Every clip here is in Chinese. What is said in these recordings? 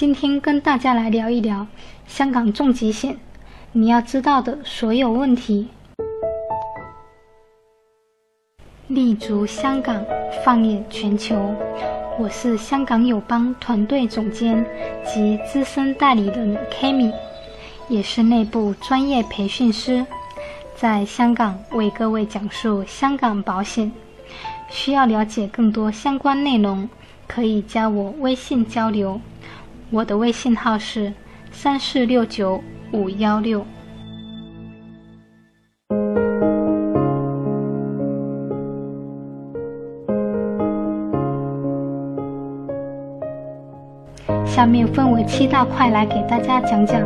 今天跟大家来聊一聊香港重疾险你要知道的所有问题。立足香港，放眼全球。我是香港友邦团队总监及资深代理人 Kami，也是内部专业培训师，在香港为各位讲述香港保险。需要了解更多相关内容，可以加我微信交流。我的微信号是三四六九五幺六。下面分为七大块来给大家讲讲。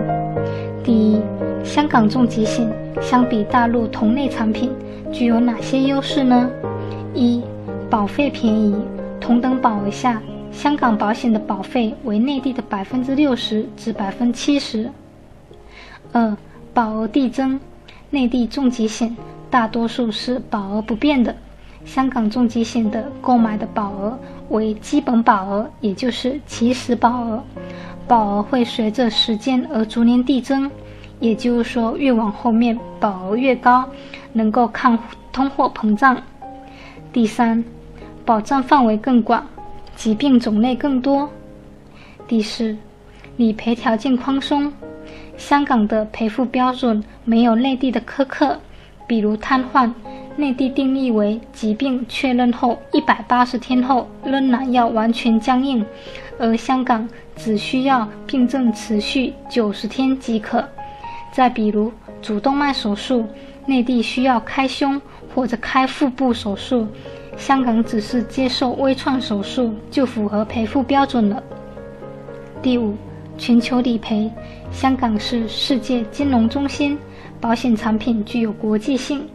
第一，香港重疾险相比大陆同类产品具有哪些优势呢？一、保费便宜，同等保额下。香港保险的保费为内地的百分之六十至百分之七十。二、保额递增，内地重疾险大多数是保额不变的，香港重疾险的购买的保额为基本保额，也就是起始保额，保额会随着时间而逐年递增，也就是说越往后面保额越高，能够抗通货膨胀。第三，保障范围更广。疾病种类更多。第四，理赔条件宽松。香港的赔付标准没有内地的苛刻，比如瘫痪，内地定义为疾病确认后一百八十天后仍然要完全僵硬，而香港只需要病症持续九十天即可。再比如主动脉手术，内地需要开胸或者开腹部手术。香港只是接受微创手术就符合赔付标准了。第五，全球理赔，香港是世界金融中心，保险产品具有国际性，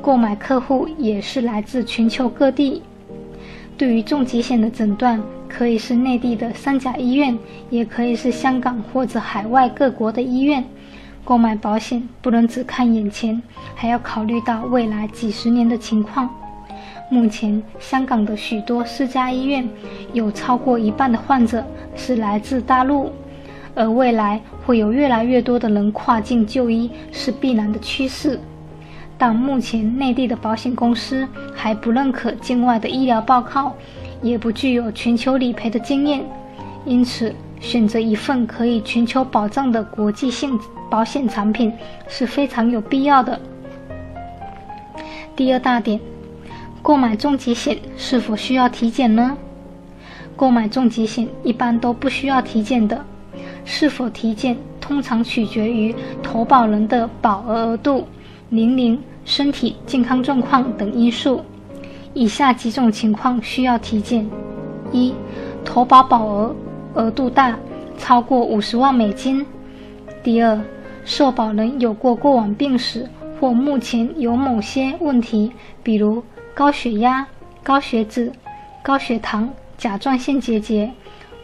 购买客户也是来自全球各地。对于重疾险的诊断，可以是内地的三甲医院，也可以是香港或者海外各国的医院。购买保险不能只看眼前，还要考虑到未来几十年的情况。目前，香港的许多私家医院有超过一半的患者是来自大陆，而未来会有越来越多的人跨境就医是必然的趋势。但目前内地的保险公司还不认可境外的医疗报告，也不具有全球理赔的经验，因此选择一份可以全球保障的国际性保险产品是非常有必要的。第二大点。购买重疾险是否需要体检呢？购买重疾险一般都不需要体检的，是否体检通常取决于投保人的保额额度、年龄、身体健康状况等因素。以下几种情况需要体检：一、投保保额额度大，超过五十万美金；第二，受保人有过过往病史或目前有某些问题，比如。高血压、高血脂、高血糖、甲状腺结节、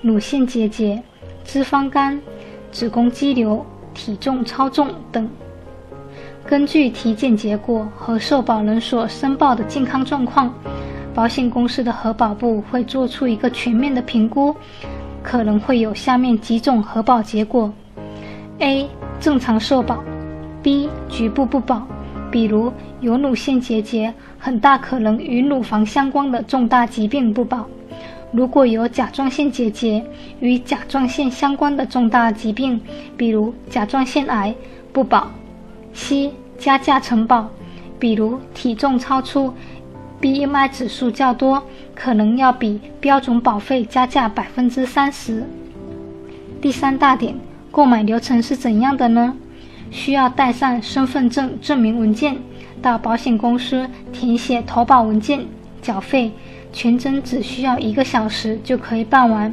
乳腺结节、脂肪肝、子宫肌瘤、体重超重等。根据体检结果和受保人所申报的健康状况，保险公司的核保部会做出一个全面的评估，可能会有下面几种核保结果：A. 正常受保；B. 局部不保。比如有乳腺结节，很大可能与乳房相关的重大疾病不保；如果有甲状腺结节，与甲状腺相关的重大疾病，比如甲状腺癌不保。C 加价承保，比如体重超出，BMI 指数较多，可能要比标准保费加价百分之三十。第三大点，购买流程是怎样的呢？需要带上身份证证明文件，到保险公司填写投保文件，缴费，全程只需要一个小时就可以办完。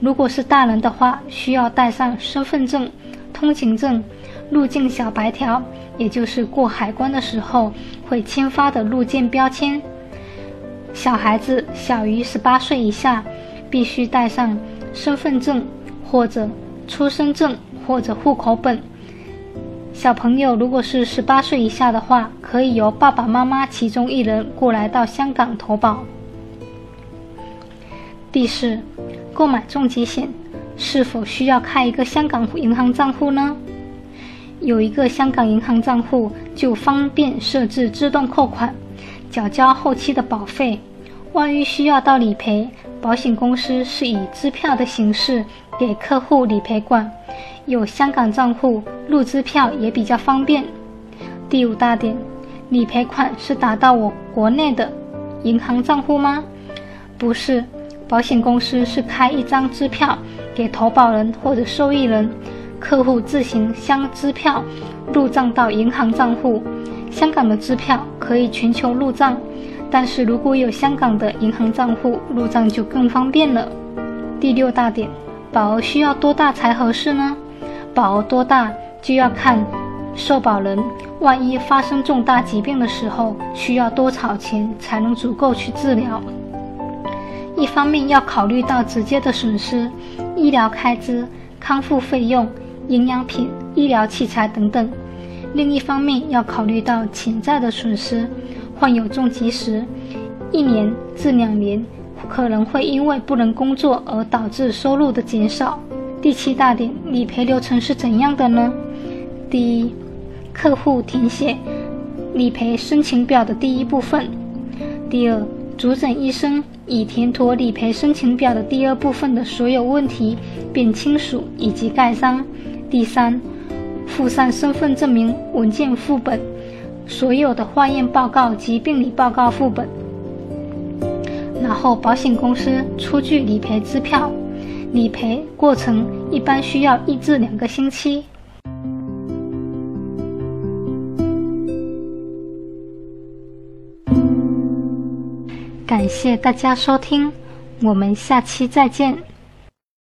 如果是大人的话，需要带上身份证、通行证、入境小白条，也就是过海关的时候会签发的入境标签。小孩子小于十八岁以下，必须带上身份证或者出生证或者户口本。小朋友如果是十八岁以下的话，可以由爸爸妈妈其中一人过来到香港投保。第四，购买重疾险，是否需要开一个香港银行账户呢？有一个香港银行账户就方便设置自动扣款，缴交后期的保费。万一需要到理赔，保险公司是以支票的形式给客户理赔款。有香港账户入支票也比较方便。第五大点，理赔款是打到我国内的银行账户吗？不是，保险公司是开一张支票给投保人或者受益人，客户自行将支票入账到银行账户。香港的支票可以全球入账。但是如果有香港的银行账户入账就更方便了。第六大点，保额需要多大才合适呢？保额多大就要看受保人万一发生重大疾病的时候需要多少钱才能足够去治疗。一方面要考虑到直接的损失、医疗开支、康复费用、营养品、医疗器材等等；另一方面要考虑到潜在的损失。患有重疾时，一年至两年可能会因为不能工作而导致收入的减少。第七大点，理赔流程是怎样的呢？第一，客户填写理赔申请表的第一部分；第二，主诊医生已填妥理赔申请表的第二部分的所有问题，并亲属以及盖章；第三，附上身份证明文件副本。所有的化验报告及病理报告副本，然后保险公司出具理赔支票，理赔过程一般需要一至两个星期。感谢大家收听，我们下期再见。